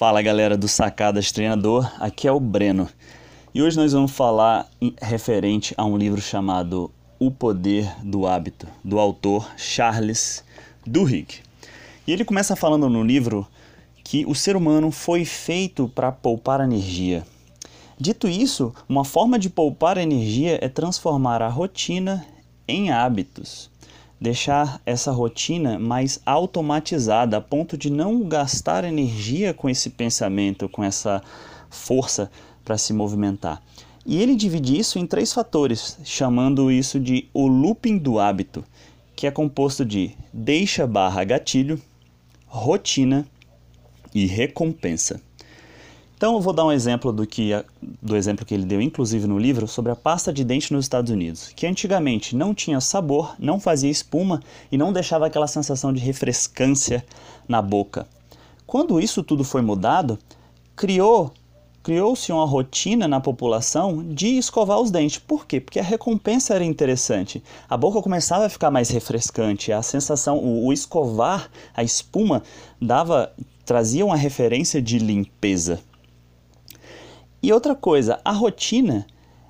Fala galera do Sacadas Treinador, aqui é o Breno e hoje nós vamos falar referente a um livro chamado O Poder do Hábito, do autor Charles Duhigg. E ele começa falando no livro que o ser humano foi feito para poupar energia. Dito isso, uma forma de poupar energia é transformar a rotina em hábitos deixar essa rotina mais automatizada, a ponto de não gastar energia com esse pensamento, com essa força para se movimentar. E ele divide isso em três fatores, chamando isso de o looping do hábito, que é composto de deixa barra gatilho, rotina e recompensa. Então eu vou dar um exemplo do que do exemplo que ele deu inclusive no livro sobre a pasta de dente nos Estados Unidos, que antigamente não tinha sabor, não fazia espuma e não deixava aquela sensação de refrescância na boca. Quando isso tudo foi mudado, criou criou-se uma rotina na população de escovar os dentes. Por quê? Porque a recompensa era interessante. A boca começava a ficar mais refrescante, a sensação, o, o escovar, a espuma dava trazia uma referência de limpeza. E outra coisa, a rotina,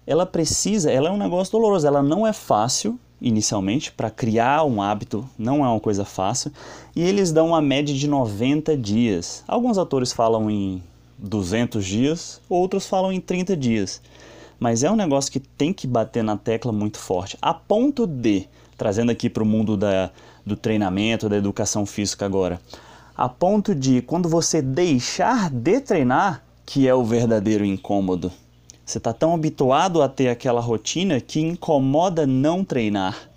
ela precisa, ela é um negócio doloroso, ela não é fácil inicialmente para criar um hábito, não é uma coisa fácil, e eles dão uma média de 90 dias. Alguns autores falam em 200 dias, outros falam em 30 dias. Mas é um negócio que tem que bater na tecla muito forte, a ponto de, trazendo aqui para o mundo da, do treinamento, da educação física agora, a ponto de quando você deixar de treinar, que é o verdadeiro incômodo. Você está tão habituado a ter aquela rotina que incomoda não treinar.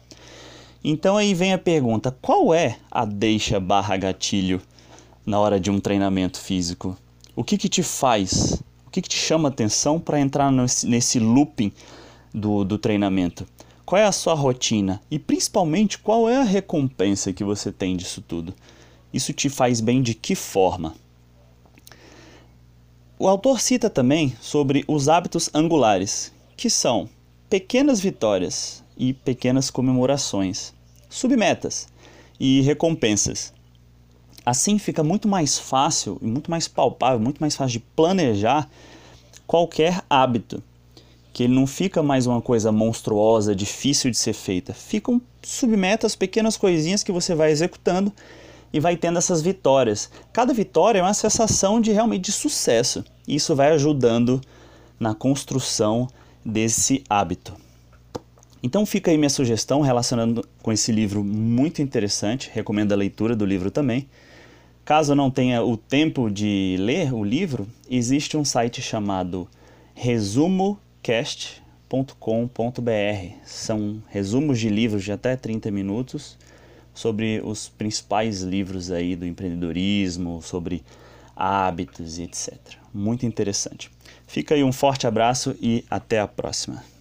Então aí vem a pergunta: qual é a deixa barra gatilho na hora de um treinamento físico? O que, que te faz? O que, que te chama atenção para entrar nesse, nesse looping do, do treinamento? Qual é a sua rotina? E principalmente, qual é a recompensa que você tem disso tudo? Isso te faz bem de que forma? O autor cita também sobre os hábitos angulares, que são pequenas vitórias e pequenas comemorações, submetas e recompensas. Assim fica muito mais fácil e muito mais palpável, muito mais fácil de planejar qualquer hábito, que ele não fica mais uma coisa monstruosa, difícil de ser feita. Ficam submetas, pequenas coisinhas que você vai executando e vai tendo essas vitórias. Cada vitória é uma sensação de realmente de sucesso. Isso vai ajudando na construção desse hábito. Então fica aí minha sugestão relacionando com esse livro muito interessante, recomendo a leitura do livro também. Caso não tenha o tempo de ler o livro, existe um site chamado resumocast.com.br. São resumos de livros de até 30 minutos sobre os principais livros aí do empreendedorismo, sobre hábitos e etc. Muito interessante. Fica aí um forte abraço e até a próxima.